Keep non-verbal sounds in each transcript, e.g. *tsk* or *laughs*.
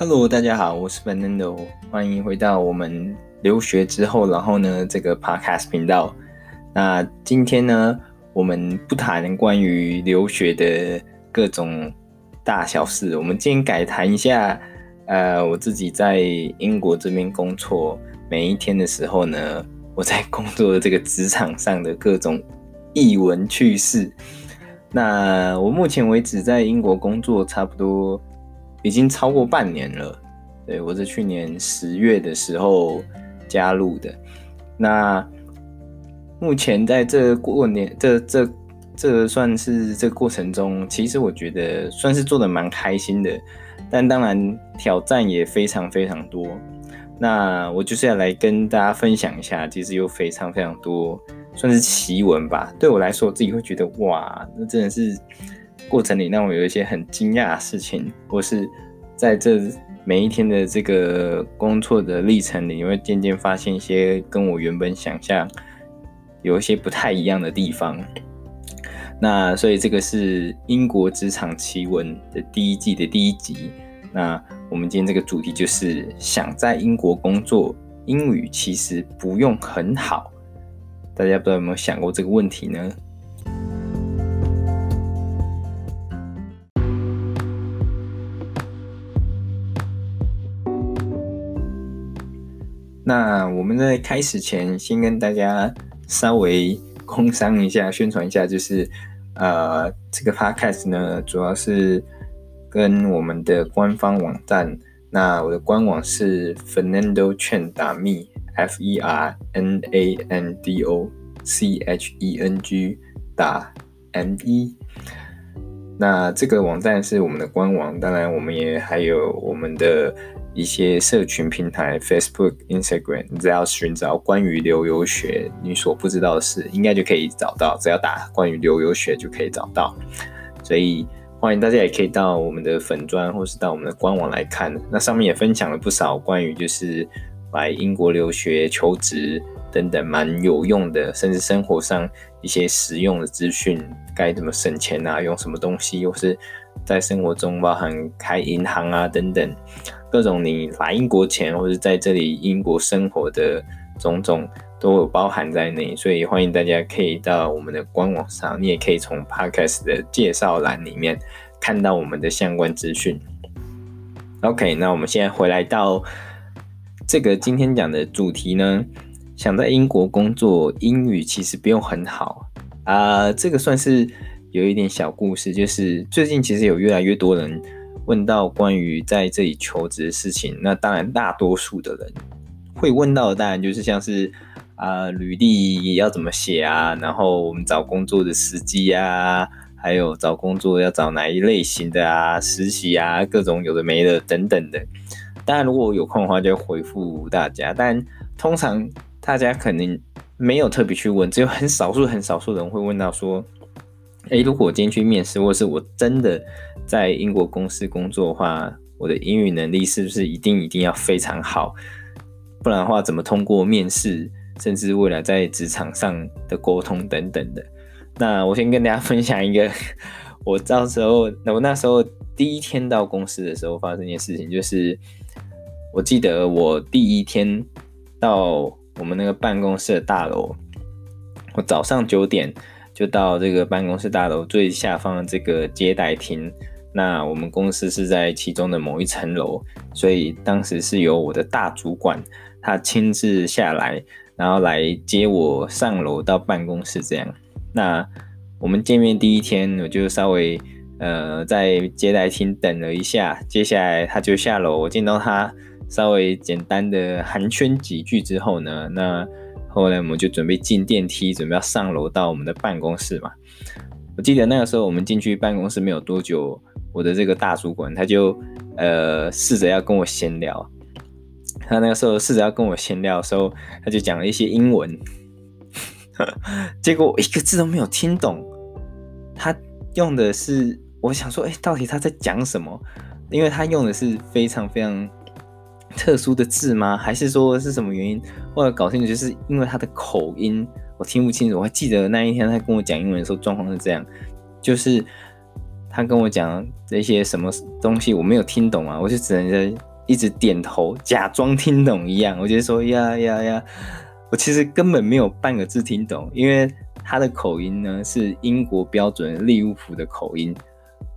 Hello，大家好，我是 Fernando，欢迎回到我们留学之后，然后呢这个 Podcast 频道。那今天呢，我们不谈关于留学的各种大小事，我们今天改谈一下，呃，我自己在英国这边工作每一天的时候呢，我在工作的这个职场上的各种异闻趣事。那我目前为止在英国工作差不多。已经超过半年了，对，我是去年十月的时候加入的。那目前在这过年，这这这算是这过程中，其实我觉得算是做的蛮开心的，但当然挑战也非常非常多。那我就是要来跟大家分享一下，其实有非常非常多，算是奇闻吧。对我来说，我自己会觉得哇，那真的是。过程里让我有一些很惊讶的事情，或是在这每一天的这个工作的历程里，你会渐渐发现一些跟我原本想象有一些不太一样的地方。那所以这个是英国职场奇闻的第一季的第一集。那我们今天这个主题就是想在英国工作，英语其实不用很好。大家不知道有没有想过这个问题呢？那我们在开始前，先跟大家稍微工商一下、宣传一下，就是呃，这个 podcast 呢，主要是跟我们的官方网站。那我的官网是 Fernando Chen 打 me，F E R N A N D O c h e n g 打 m e。那这个网站是我们的官网，当然我们也还有我们的。一些社群平台，Facebook、Instagram，你只要寻找关于留游学你所不知道的事，应该就可以找到。只要打关于留游学就可以找到。所以欢迎大家也可以到我们的粉专，或是到我们的官网来看。那上面也分享了不少关于就是来英国留学、求职等等蛮有用的，甚至生活上一些实用的资讯，该怎么省钱啊，用什么东西，又是在生活中包含开银行啊等等。各种你来英国前或者在这里英国生活的种种都有包含在内，所以欢迎大家可以到我们的官网上，你也可以从 Podcast 的介绍栏里面看到我们的相关资讯。OK，那我们现在回来到这个今天讲的主题呢，想在英国工作，英语其实不用很好啊，这个算是有一点小故事，就是最近其实有越来越多人。问到关于在这里求职的事情，那当然大多数的人会问到的，当然就是像是啊、呃，履历要怎么写啊，然后我们找工作的时机啊，还有找工作要找哪一类型的啊，实习啊，各种有的没的等等的。当然，如果我有空的话，就回复大家。但通常大家可能没有特别去问，只有很少数很少数人会问到说。诶，如果我今天去面试，或是我真的在英国公司工作的话，我的英语能力是不是一定一定要非常好？不然的话，怎么通过面试，甚至未来在职场上的沟通等等的？那我先跟大家分享一个，我到时候，那我那时候第一天到公司的时候发生一件事情，就是我记得我第一天到我们那个办公室的大楼，我早上九点。就到这个办公室大楼最下方的这个接待厅，那我们公司是在其中的某一层楼，所以当时是由我的大主管他亲自下来，然后来接我上楼到办公室这样。那我们见面第一天，我就稍微呃在接待厅等了一下，接下来他就下楼，我见到他稍微简单的寒暄几句之后呢，那。后来我们就准备进电梯，准备要上楼到我们的办公室嘛。我记得那个时候我们进去办公室没有多久，我的这个大主管他就呃试着要跟我闲聊。他那个时候试着要跟我闲聊的时候，他就讲了一些英文，*laughs* 结果我一个字都没有听懂。他用的是，我想说，哎，到底他在讲什么？因为他用的是非常非常。特殊的字吗？还是说是什么原因？后来搞清楚，就是因为他的口音，我听不清楚。我还记得那一天他跟我讲英文的时候，状况是这样，就是他跟我讲这些什么东西，我没有听懂啊，我就只能在一直点头，假装听懂一样。我就说呀呀呀，我其实根本没有半个字听懂，因为他的口音呢是英国标准利物浦的口音。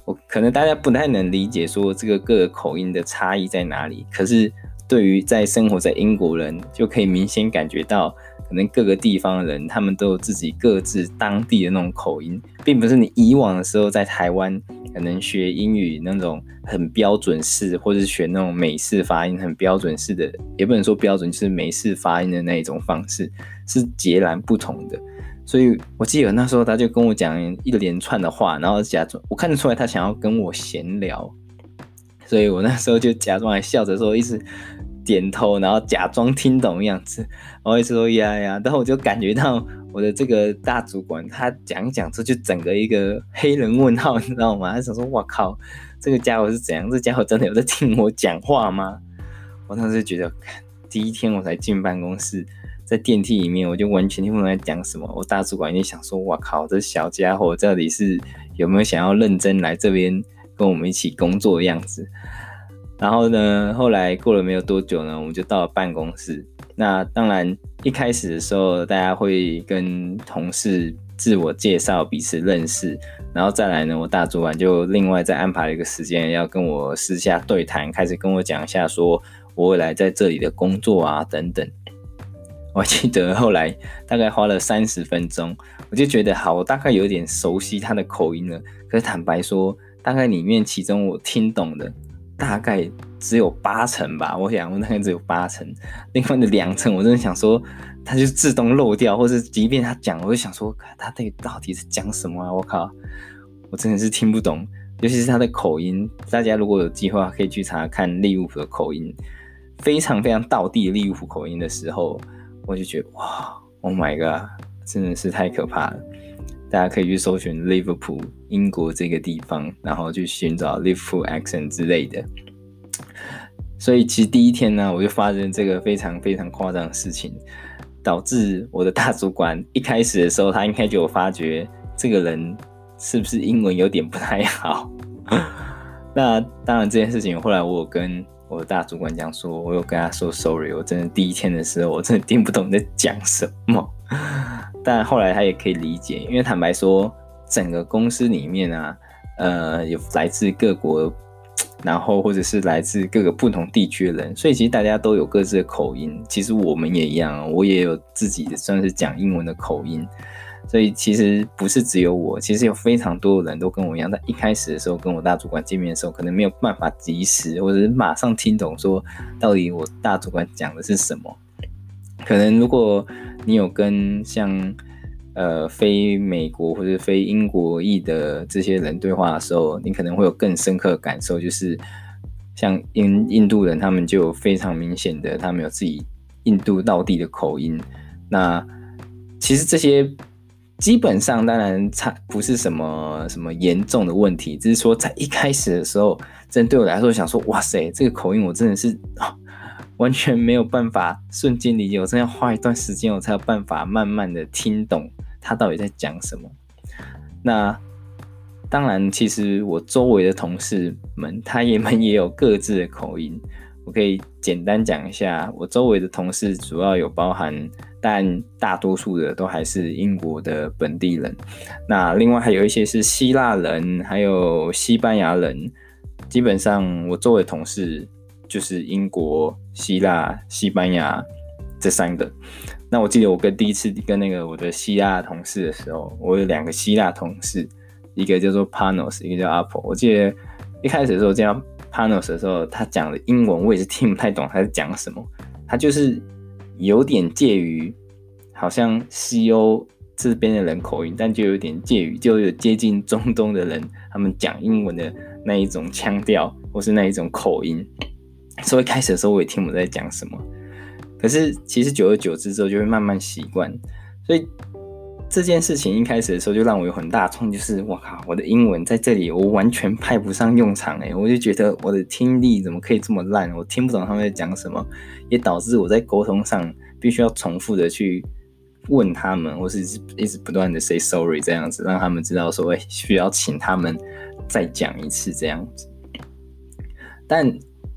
我可能大家不太能理解说这个各个口音的差异在哪里，可是对于在生活在英国人，就可以明显感觉到。可能各个地方的人，他们都有自己各自当地的那种口音，并不是你以往的时候在台湾可能学英语那种很标准式，或者是学那种美式发音很标准式的，也不能说标准，就是美式发音的那一种方式，是截然不同的。所以我记得那时候他就跟我讲一连串的话，然后假装我看得出来他想要跟我闲聊，所以我那时候就假装还笑着说，*laughs* 一直。点头，然后假装听懂的样子，我一直说呀呀，然后我就感觉到我的这个大主管，他讲一讲之后，就整个一个黑人问号，你知道吗？他想说，哇靠，这个家伙是怎样？这家伙真的有在听我讲话吗？我当时就觉得，第一天我才进办公室，在电梯里面，我就完全听不懂在讲什么。我大主管就想说，哇靠，这小家伙到底是有没有想要认真来这边跟我们一起工作的样子？然后呢，后来过了没有多久呢，我们就到了办公室。那当然，一开始的时候，大家会跟同事自我介绍，彼此认识。然后再来呢，我大主管就另外再安排了一个时间，要跟我私下对谈，开始跟我讲一下，说我未来在这里的工作啊等等。我记得后来大概花了三十分钟，我就觉得好，我大概有点熟悉他的口音了。可是坦白说，大概里面其中我听懂的。大概只有八成吧，我想我大概只有八成，另外的两成我真的想说，他就自动漏掉，或是即便他讲，我就想说他这个到底是讲什么啊？我靠，我真的是听不懂，尤其是他的口音。大家如果有机会，可以去查看利物浦的口音，非常非常道地利物浦口音的时候，我就觉得哇，Oh my god，真的是太可怕了。大家可以去搜寻 Liverpool 英国这个地方，然后去寻找 Liverpool accent 之类的。所以其实第一天呢，我就发生这个非常非常夸张的事情，导致我的大主管一开始的时候，他应该就有发觉这个人是不是英文有点不太好。*laughs* 那当然这件事情，后来我有跟我的大主管讲说，我有跟他说 sorry，我真的第一天的时候，我真的听不懂你在讲什么。但后来他也可以理解，因为坦白说，整个公司里面啊，呃，有来自各国，*tsk* 然后或者是来自各个不同地区的人，所以其实大家都有各自的口音。其实我们也一样，我也有自己算是讲英文的口音。所以其实不是只有我，其实有非常多的人都跟我一样，在一开始的时候跟我大主管见面的时候，可能没有办法及时或者是马上听懂说到底我大主管讲的是什么。可能如果你有跟像呃非美国或者非英国裔的这些人对话的时候，你可能会有更深刻的感受，就是像印印度人，他们就有非常明显的，他们有自己印度道地的口音。那其实这些基本上当然差不是什么什么严重的问题，只是说在一开始的时候，真对我来说想说，哇塞，这个口音我真的是。完全没有办法瞬间理解，我真的要花一段时间，我才有办法慢慢的听懂他到底在讲什么。那当然，其实我周围的同事们，他们也有各自的口音。我可以简单讲一下，我周围的同事主要有包含，但大多数的都还是英国的本地人。那另外还有一些是希腊人，还有西班牙人。基本上我周围同事。就是英国、希腊、西班牙这三个。那我记得我跟第一次跟那个我的希腊同事的时候，我有两个希腊同事，一个叫做 Panos，一个叫 Apple。我记得一开始的时候叫 Panos 的时候，他讲的英文我也是听不太懂他在讲什么。他就是有点介于好像西欧这边的人口音，但就有点介于就有接近中东的人他们讲英文的那一种腔调或是那一种口音。所以开始的时候我也听不懂在讲什么，可是其实久而久之之后就会慢慢习惯。所以这件事情一开始的时候就让我有很大冲，就是我靠，我的英文在这里我完全派不上用场诶，我就觉得我的听力怎么可以这么烂？我听不懂他们在讲什么，也导致我在沟通上必须要重复的去问他们，或是一直不断的 say sorry 这样子，让他们知道说，哎，需要请他们再讲一次这样子。但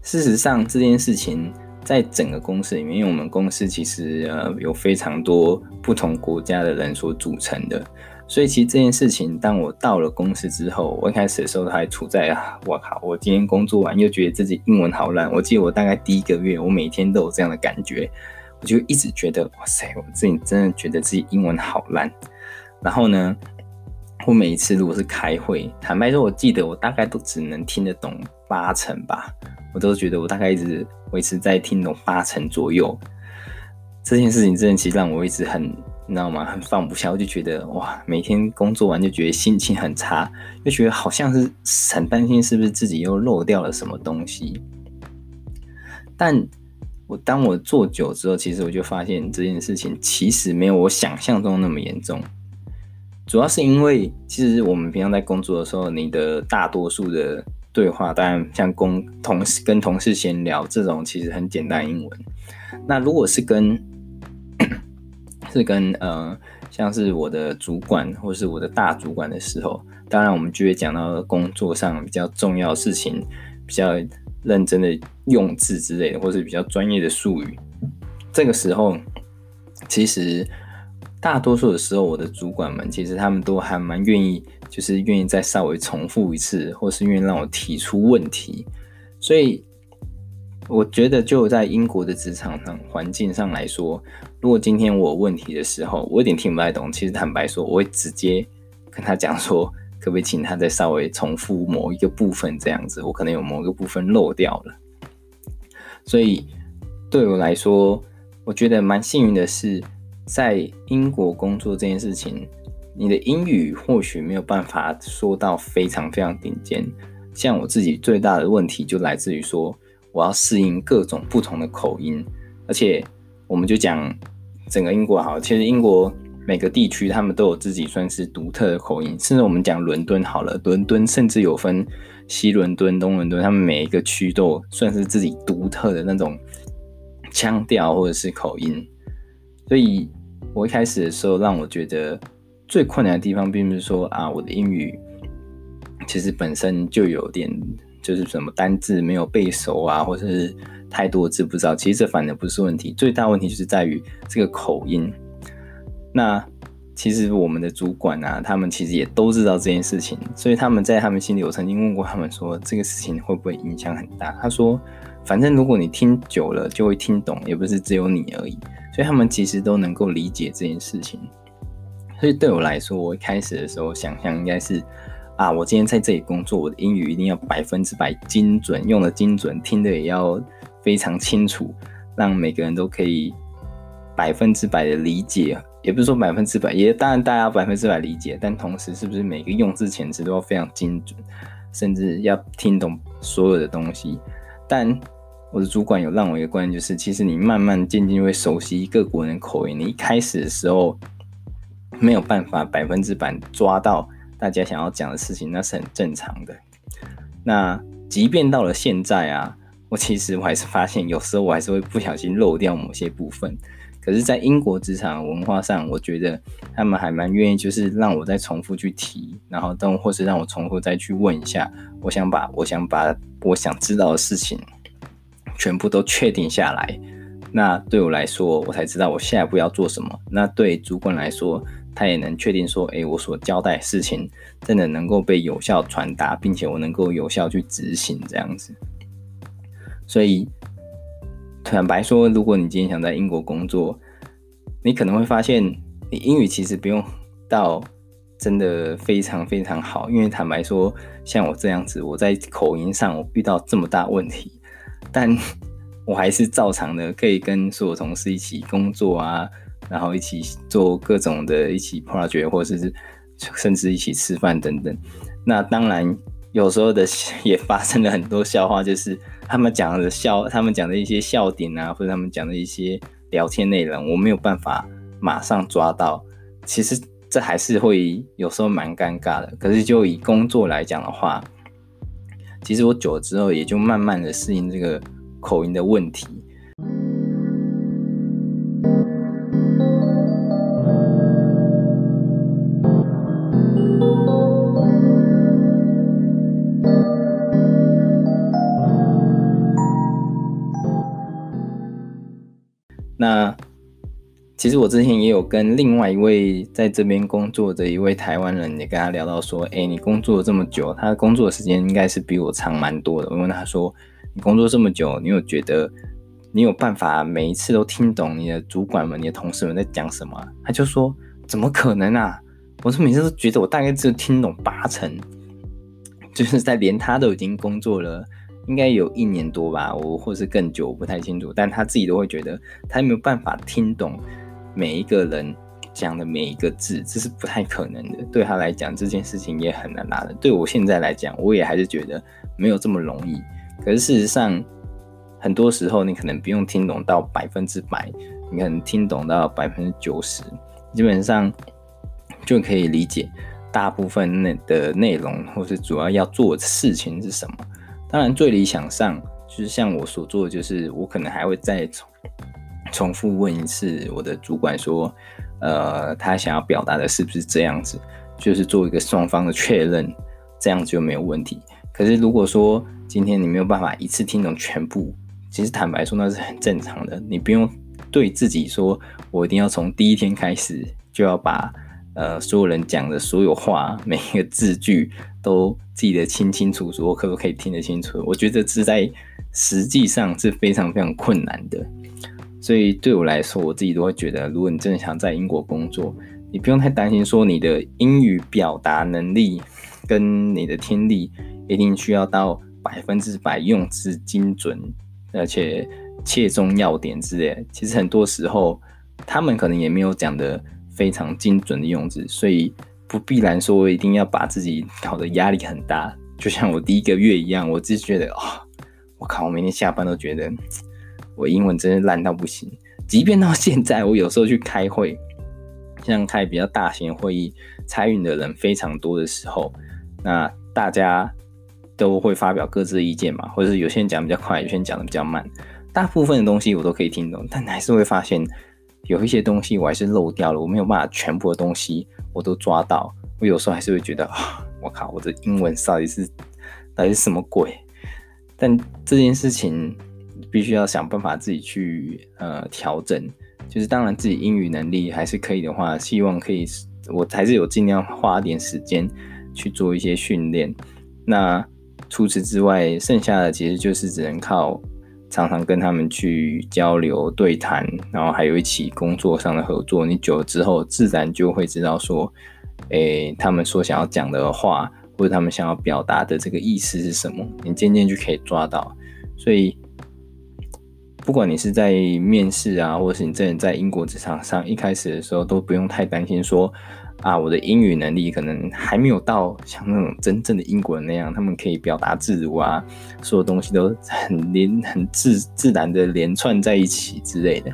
事实上，这件事情在整个公司里面，因为我们公司其实呃有非常多不同国家的人所组成的，所以其实这件事情，当我到了公司之后，我一开始的时候还处在啊，我靠，我今天工作完又觉得自己英文好烂。我记得我大概第一个月，我每天都有这样的感觉，我就一直觉得哇塞，我自己真的觉得自己英文好烂。然后呢，我每一次如果是开会，坦白说，我记得我大概都只能听得懂八成吧。我都觉得我大概一直维持在听懂八成左右，这件事情真的其实让我一直很，你知道吗？很放不下。我就觉得哇，每天工作完就觉得心情很差，就觉得好像是很担心是不是自己又漏掉了什么东西。但我当我做久之后，其实我就发现这件事情其实没有我想象中那么严重。主要是因为其实我们平常在工作的时候，你的大多数的。对话当然像工同事跟同事闲聊这种其实很简单英文。那如果是跟是跟呃像是我的主管或是我的大主管的时候，当然我们就会讲到工作上比较重要事情，比较认真的用字之类的，或是比较专业的术语。这个时候，其实大多数的时候，我的主管们其实他们都还蛮愿意。就是愿意再稍微重复一次，或是愿意让我提出问题，所以我觉得就在英国的职场上环境上来说，如果今天我有问题的时候，我有点听不太懂，其实坦白说，我会直接跟他讲说，可不可以请他再稍微重复某一个部分这样子，我可能有某一个部分漏掉了。所以对我来说，我觉得蛮幸运的是，在英国工作这件事情。你的英语或许没有办法说到非常非常顶尖，像我自己最大的问题就来自于说，我要适应各种不同的口音，而且我们就讲整个英国好，其实英国每个地区他们都有自己算是独特的口音，甚至我们讲伦敦好了，伦敦甚至有分西伦敦、东伦敦，他们每一个区都算是自己独特的那种腔调或者是口音，所以我一开始的时候让我觉得。最困难的地方，并不是说啊，我的英语其实本身就有点，就是什么单字没有背熟啊，或者是太多字不知道。其实这反而不是问题，最大问题就是在于这个口音。那其实我们的主管啊，他们其实也都知道这件事情，所以他们在他们心里，我曾经问过他们说，这个事情会不会影响很大？他说，反正如果你听久了就会听懂，也不是只有你而已。所以他们其实都能够理解这件事情。所以对我来说，我一开始的时候想象应该是，啊，我今天在这里工作，我的英语一定要百分之百精准，用的精准，听的也要非常清楚，让每个人都可以百分之百的理解。也不是说百分之百，也当然大家百分之百理解，但同时是不是每个用字遣词都要非常精准，甚至要听懂所有的东西？但我的主管有让我一个观念，就是其实你慢慢渐渐会熟悉各国人口音，你一开始的时候。没有办法百分之百抓到大家想要讲的事情，那是很正常的。那即便到了现在啊，我其实我还是发现，有时候我还是会不小心漏掉某些部分。可是，在英国职场文化上，我觉得他们还蛮愿意，就是让我再重复去提，然后等或是让我重复再去问一下。我想把我想把我想知道的事情全部都确定下来。那对我来说，我才知道我下一步要做什么。那对主管来说，他也能确定说，诶，我所交代的事情真的能够被有效传达，并且我能够有效去执行这样子。所以，坦白说，如果你今天想在英国工作，你可能会发现，你英语其实不用到真的非常非常好，因为坦白说，像我这样子，我在口音上我遇到这么大问题，但我还是照常的可以跟所有同事一起工作啊。然后一起做各种的一起 project，或者是甚至一起吃饭等等。那当然有时候的也发生了很多笑话，就是他们讲的笑，他们讲的一些笑点啊，或者他们讲的一些聊天内容，我没有办法马上抓到。其实这还是会有时候蛮尴尬的。可是就以工作来讲的话，其实我久了之后也就慢慢的适应这个口音的问题。那其实我之前也有跟另外一位在这边工作的一位台湾人，也跟他聊到说，哎、你工作了这么久，他工作时间应该是比我长蛮多的。我问他说，你工作这么久，你有觉得你有办法每一次都听懂你的主管们、你的同事们在讲什么？他就说，怎么可能啊？我是每次都觉得我大概只有听懂八成，*laughs* 就是在连他都已经工作了。应该有一年多吧，我或是更久，我不太清楚。但他自己都会觉得他没有办法听懂每一个人讲的每一个字，这是不太可能的。对他来讲，这件事情也很难拿的。对我现在来讲，我也还是觉得没有这么容易。可是事实上，很多时候你可能不用听懂到百分之百，你可能听懂到百分之九十，基本上就可以理解大部分内的内容，或是主要要做的事情是什么。当然，最理想上就是像我所做的，就是我可能还会再重重复问一次我的主管说，呃，他想要表达的是不是这样子，就是做一个双方的确认，这样子就没有问题。可是如果说今天你没有办法一次听懂全部，其实坦白说那是很正常的，你不用对自己说我一定要从第一天开始就要把。呃，所有人讲的所有话，每一个字句都记得清清楚楚，我可不可以听得清楚？我觉得这是在实际上是非常非常困难的。所以对我来说，我自己都会觉得，如果你真的想在英国工作，你不用太担心说你的英语表达能力跟你的听力一定需要到百分之百用词精准，而且切中要点之类。其实很多时候，他们可能也没有讲的。非常精准的用字，所以不必然说我一定要把自己搞得压力很大。就像我第一个月一样，我自己觉得、哦，我靠，我每天下班都觉得我英文真是烂到不行。即便到现在，我有时候去开会，像开比较大型会议，参与的人非常多的时候，那大家都会发表各自的意见嘛，或者是有些人讲比较快，有些人讲的比较慢。大部分的东西我都可以听懂，但还是会发现。有一些东西我还是漏掉了，我没有办法全部的东西我都抓到。我有时候还是会觉得啊，我靠，我的英文到底是到底是什么鬼？但这件事情必须要想办法自己去呃调整。就是当然自己英语能力还是可以的话，希望可以，我还是有尽量花点时间去做一些训练。那除此之外，剩下的其实就是只能靠。常常跟他们去交流对谈，然后还有一起工作上的合作。你久了之后，自然就会知道说，诶、他们所想要讲的话，或者他们想要表达的这个意思是什么，你渐渐就可以抓到。所以，不管你是在面试啊，或者是你真的在英国职场上，一开始的时候都不用太担心说。啊，我的英语能力可能还没有到像那种真正的英国人那样，他们可以表达自如啊，所有东西都很连很自自然的连串在一起之类的。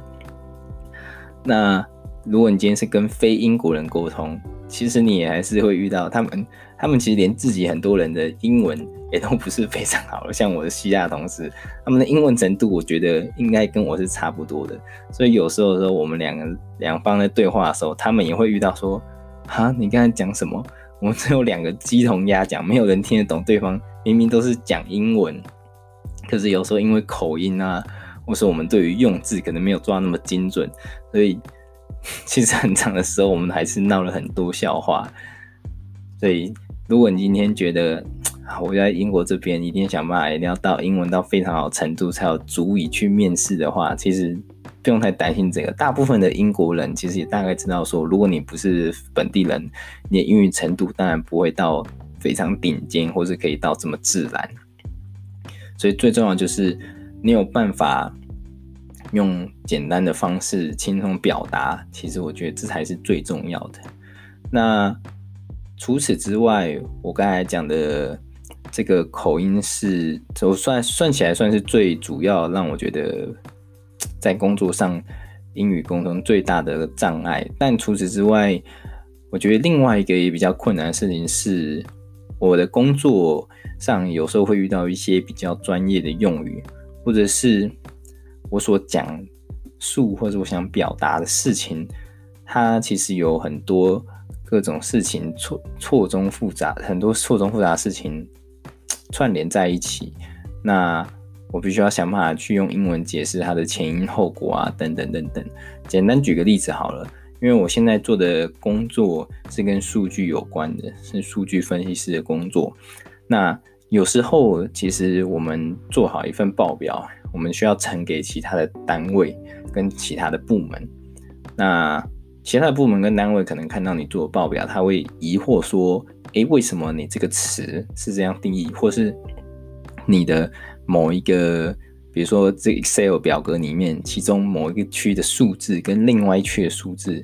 那如果你今天是跟非英国人沟通，其实你也还是会遇到他们，他们其实连自己很多人的英文也都不是非常好的，像我的希腊同事，他们的英文程度我觉得应该跟我是差不多的，所以有时候说我们两个两方在对话的时候，他们也会遇到说。哈，你刚才讲什么？我们只有两个鸡同鸭讲，没有人听得懂对方。明明都是讲英文，可是有时候因为口音啊，或是我们对于用字可能没有抓那么精准，所以其实很长的时候我们还是闹了很多笑话。所以，如果你今天觉得啊我在英国这边一定想办法，一定要到英文到非常好程度才有足以去面试的话，其实。不用太担心这个，大部分的英国人其实也大概知道说，如果你不是本地人，你的英语程度当然不会到非常顶尖，或是可以到这么自然。所以最重要就是你有办法用简单的方式轻松表达，其实我觉得这才是最重要的。那除此之外，我刚才讲的这个口音是，就算算起来算是最主要让我觉得。在工作上，英语沟通最大的障碍。但除此之外，我觉得另外一个也比较困难的事情是，我的工作上有时候会遇到一些比较专业的用语，或者是我所讲述或者我想表达的事情，它其实有很多各种事情错错综复杂，很多错综复杂的事情串联在一起。那我必须要想办法去用英文解释它的前因后果啊，等等等等。简单举个例子好了，因为我现在做的工作是跟数据有关的，是数据分析师的工作。那有时候其实我们做好一份报表，我们需要呈给其他的单位跟其他的部门。那其他的部门跟单位可能看到你做报表，他会疑惑说：“诶，为什么你这个词是这样定义，或是你的某一个，比如说这 Excel 表格里面，其中某一个区的数字跟另外一区的数字，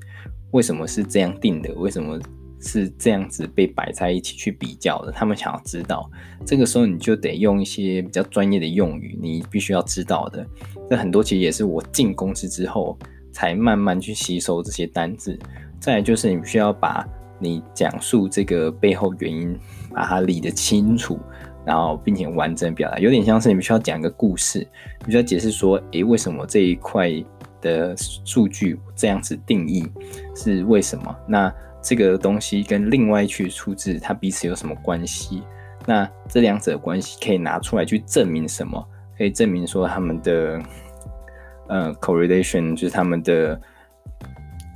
为什么是这样定的？为什么是这样子被摆在一起去比较的？他们想要知道，这个时候你就得用一些比较专业的用语，你必须要知道的。这很多其实也是我进公司之后。”才慢慢去吸收这些单字，再来就是你需要把你讲述这个背后原因，把它理得清楚，然后并且完整表达，有点像是你们需要讲一个故事，你需要解释说，诶，为什么这一块的数据这样子定义是为什么？那这个东西跟另外一区数字它彼此有什么关系？那这两者关系可以拿出来去证明什么？可以证明说他们的。呃，correlation 就是他们的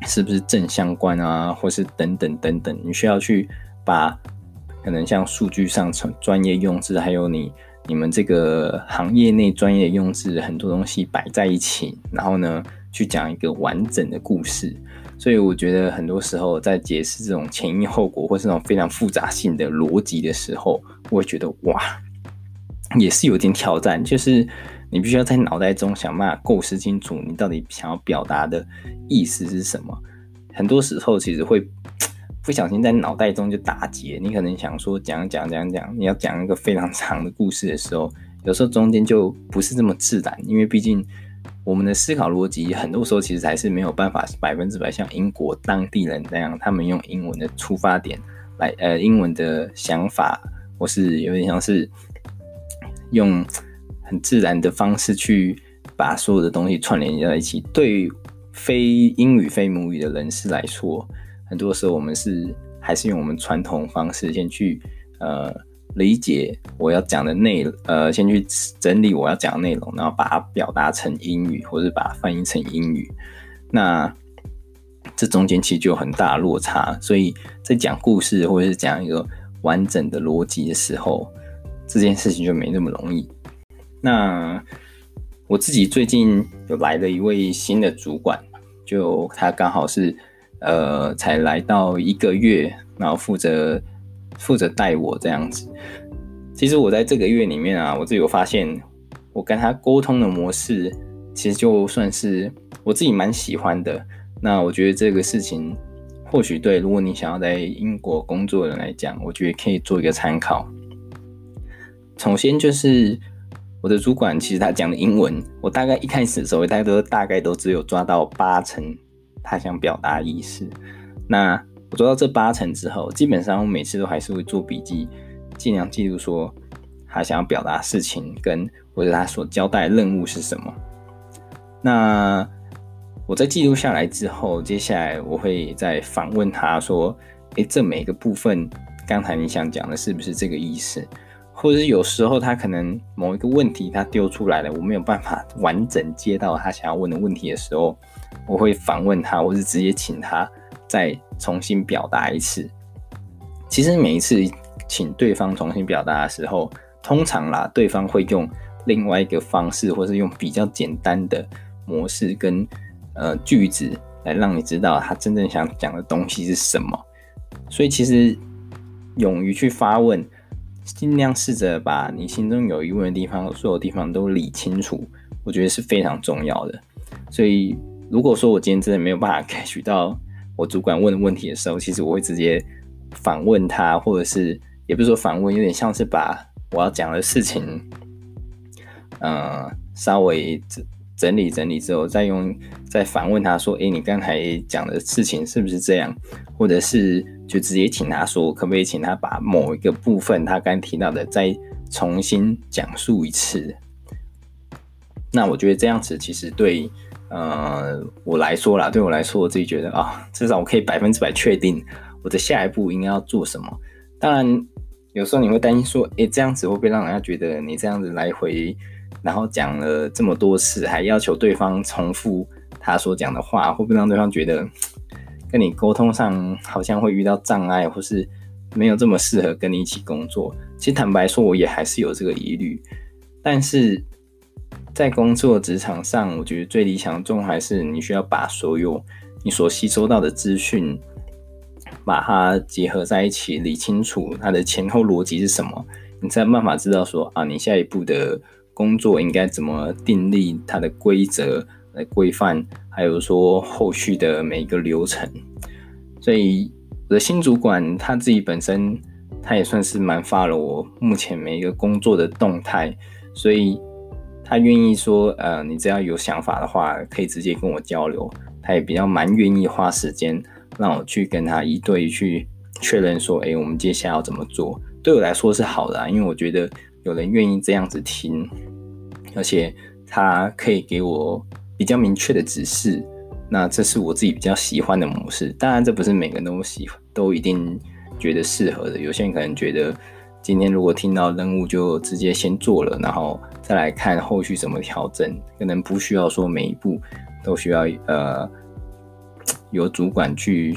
是不是正相关啊，或是等等等等，你需要去把可能像数据上专业用字，还有你你们这个行业内专业用字很多东西摆在一起，然后呢去讲一个完整的故事。所以我觉得很多时候在解释这种前因后果或是那种非常复杂性的逻辑的时候，我会觉得哇，*laughs* 也是有点挑战，就是。你必须要在脑袋中想办法构思清楚，你到底想要表达的意思是什么。很多时候其实会不小心在脑袋中就打结。你可能想说讲讲讲讲，你要讲一个非常长的故事的时候，有时候中间就不是这么自然，因为毕竟我们的思考逻辑很多时候其实还是没有办法百分之百像英国当地人那样，他们用英文的出发点来，呃，英文的想法，或是有点像是用。很自然的方式去把所有的东西串联在一起。对于非英语非母语的人士来说，很多时候我们是还是用我们传统方式先去呃理解我要讲的内，呃，先去整理我要讲的内容，然后把它表达成英语，或者把它翻译成英语。那这中间其实就有很大的落差，所以在讲故事或者是讲一个完整的逻辑的时候，这件事情就没那么容易。那我自己最近有来了一位新的主管，就他刚好是呃才来到一个月，然后负责负责带我这样子。其实我在这个月里面啊，我自己有发现，我跟他沟通的模式，其实就算是我自己蛮喜欢的。那我觉得这个事情或许对，如果你想要在英国工作的人来讲，我觉得可以做一个参考。首先就是。我的主管其实他讲的英文，我大概一开始的时候，大概都大概都只有抓到八成他想表达意思。那我做到这八成之后，基本上我每次都还是会做笔记，尽量记录说他想要表达事情跟或者他所交代任务是什么。那我在记录下来之后，接下来我会再反问他说：“诶，这每个部分刚才你想讲的是不是这个意思？”或者有时候他可能某一个问题他丢出来了，我没有办法完整接到他想要问的问题的时候，我会反问他，或是直接请他再重新表达一次。其实每一次请对方重新表达的时候，通常啦，对方会用另外一个方式，或是用比较简单的模式跟呃句子来让你知道他真正想讲的东西是什么。所以其实勇于去发问。尽量试着把你心中有疑问的地方，所有地方都理清楚，我觉得是非常重要的。所以，如果说我今天真的没有办法 *laughs* catch 到我主管问的问题的时候，其实我会直接反问他，或者是也不是说反问，有点像是把我要讲的事情，呃，稍微整整理整理之后，再用再反问他说：“诶，你刚才讲的事情是不是这样？”或者是。就直接请他说，可不可以请他把某一个部分他刚提到的再重新讲述一次？那我觉得这样子其实对呃我来说啦，对我来说，我自己觉得啊，至少我可以百分之百确定我的下一步应该要做什么。当然，有时候你会担心说，诶，这样子会不会让人家觉得你这样子来回然后讲了这么多次，还要求对方重复他所讲的话，会不会让对方觉得 *tsk* 跟你沟通上好像会遇到障碍，或是没有这么适合跟你一起工作？其实坦白说，我也还是有这个疑虑。但是在工作职场上，我觉得最理想的状态还是你需要把所有你所吸收到的资讯，把它结合在一起，理清楚它的前后逻辑是什么，你才有办法知道说啊，你下一步的。工作应该怎么订立它的规则来规范，还有说后续的每一个流程。所以我的新主管他自己本身，他也算是蛮发了我目前每一个工作的动态，所以他愿意说，呃，你只要有想法的话，可以直接跟我交流。他也比较蛮愿意花时间让我去跟他一对去确认说，哎，我们接下来要怎么做？对我来说是好的啊，因为我觉得。有人愿意这样子听，而且他可以给我比较明确的指示，那这是我自己比较喜欢的模式。当然，这不是每个人都喜欢，都一定觉得适合的。有些人可能觉得，今天如果听到任务就直接先做了，然后再来看后续怎么调整，可能不需要说每一步都需要呃有主管去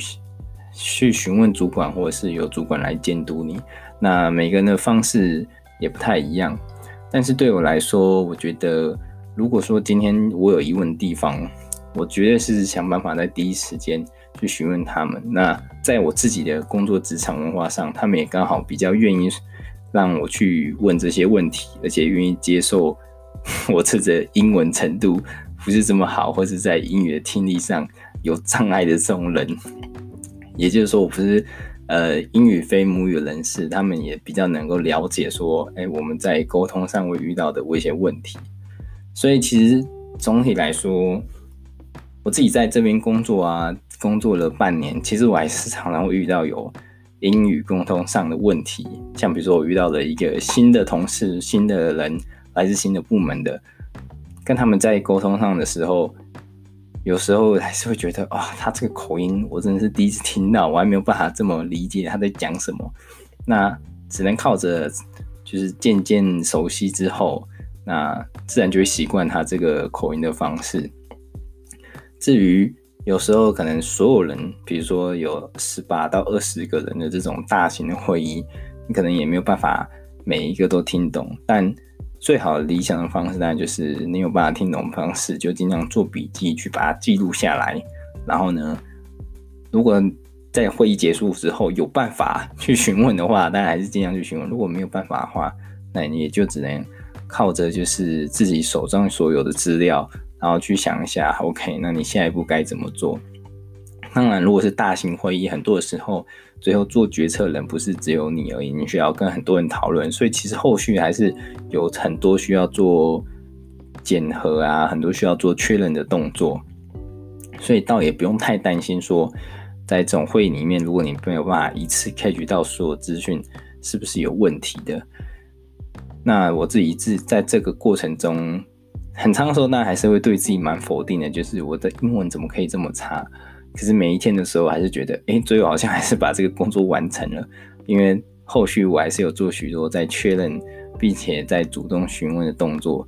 去询问主管，或者是有主管来监督你。那每个人的方式。也不太一样，但是对我来说，我觉得如果说今天我有疑问的地方，我绝对是想办法在第一时间去询问他们。那在我自己的工作职场文化上，他们也刚好比较愿意让我去问这些问题，而且愿意接受 *laughs* 我这个英文程度不是这么好，或是在英语的听力上有障碍的这种人。也就是说，我不是。呃，英语非母语人士，他们也比较能够了解说，哎，我们在沟通上会遇到的一些问题。所以其实总体来说，我自己在这边工作啊，工作了半年，其实我还是常常会遇到有英语沟通上的问题。像比如说，我遇到了一个新的同事，新的人，来自新的部门的，跟他们在沟通上的时候。有时候还是会觉得，啊，他这个口音我真的是第一次听到，我还没有办法这么理解他在讲什么。那只能靠着就是渐渐熟悉之后，那自然就会习惯他这个口音的方式。至于有时候可能所有人，比如说有十八到二十个人的这种大型的会议，你可能也没有办法每一个都听懂，但。最好理想的方式，当然就是你有办法听懂的方式，就尽量做笔记去把它记录下来。然后呢，如果在会议结束之后有办法 *laughs* 去询问的话，当然还是尽量去询问。如果没有办法的话，那你也就只能靠着就是自己手上所有的资料，然后去想一下，OK，那你下一步该怎么做？当然，如果是大型会议，很多的时候，最后做决策人不是只有你而已，你需要跟很多人讨论，所以其实后续还是有很多需要做检核啊，很多需要做确认的动作，所以倒也不用太担心说，在这种会议里面，如果你没有办法一次 catch 到所有资讯，是不是有问题的？那我自己自在这个过程中，很长的时候，那还是会对自己蛮否定的，就是我的英文怎么可以这么差？可是每一天的时候，还是觉得，哎，最后好像还是把这个工作完成了，因为后续我还是有做许多在确认，并且在主动询问的动作，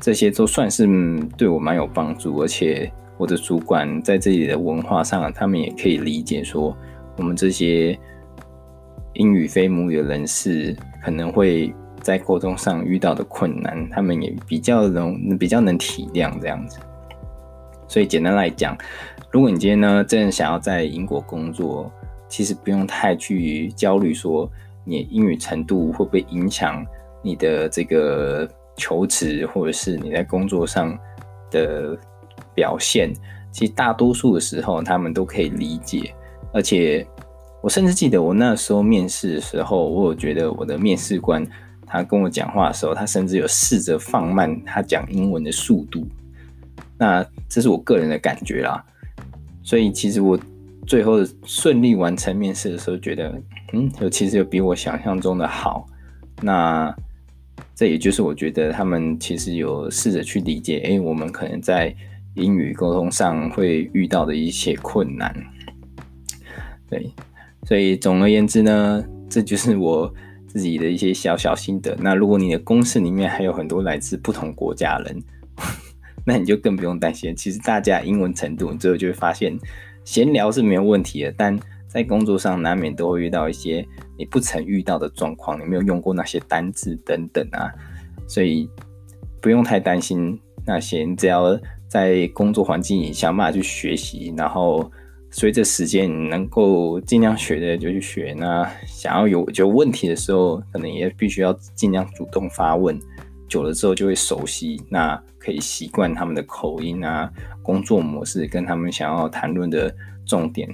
这些都算是对我蛮有帮助，而且我的主管在这里的文化上，他们也可以理解说，我们这些英语非母语的人士可能会在沟通上遇到的困难，他们也比较能比较能体谅这样子，所以简单来讲。如果你今天呢，真的想要在英国工作，其实不用太去焦虑，说你英语程度会不会影响你的这个求职，或者是你在工作上的表现。其实大多数的时候，他们都可以理解。而且，我甚至记得我那时候面试的时候，我有觉得我的面试官他跟我讲话的时候，他甚至有试着放慢他讲英文的速度。那这是我个人的感觉啦。所以其实我最后顺利完成面试的时候，觉得嗯，有其实有比我想象中的好。那这也就是我觉得他们其实有试着去理解，哎，我们可能在英语沟通上会遇到的一些困难。对，所以总而言之呢，这就是我自己的一些小小心得。那如果你的公司里面还有很多来自不同国家的人，*laughs* 那你就更不用担心。其实大家英文程度，你最后就会发现，闲聊是没有问题的，但在工作上难免都会遇到一些你不曾遇到的状况，你没有用过那些单字等等啊，所以不用太担心那些，你只要在工作环境里想办法去学习，然后随着时间你能够尽量学的就去学。那想要有有问题的时候，可能也必须要尽量主动发问。久了之后就会熟悉，那可以习惯他们的口音啊，工作模式跟他们想要谈论的重点。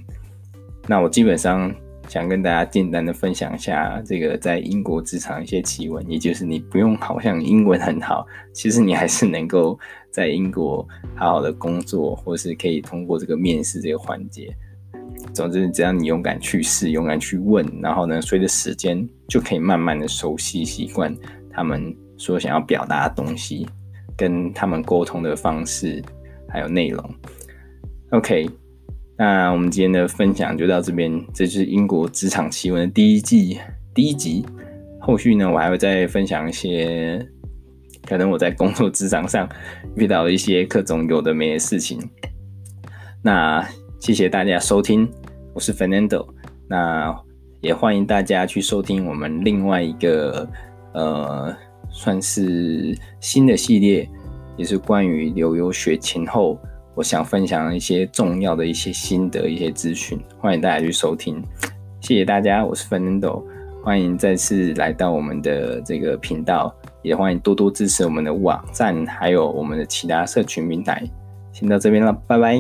那我基本上想跟大家简单的分享一下这个在英国职场一些奇闻，也就是你不用好像英文很好，其实你还是能够在英国好好的工作，或是可以通过这个面试这个环节。总之，只要你勇敢去试，勇敢去问，然后呢，随着时间就可以慢慢的熟悉习惯他们。说想要表达的东西，跟他们沟通的方式，还有内容。OK，那我们今天的分享就到这边。这是英国职场奇闻的第一季第一集。后续呢，我还会再分享一些可能我在工作职场上遇到的一些各种有的没的事情。那谢谢大家收听，我是 Fernando。那也欢迎大家去收听我们另外一个呃。算是新的系列，也是关于留游学前后，我想分享一些重要的一些心得、一些资讯，欢迎大家去收听。谢谢大家，我是 Fernando，欢迎再次来到我们的这个频道，也欢迎多多支持我们的网站，还有我们的其他社群平台。先到这边了，拜拜。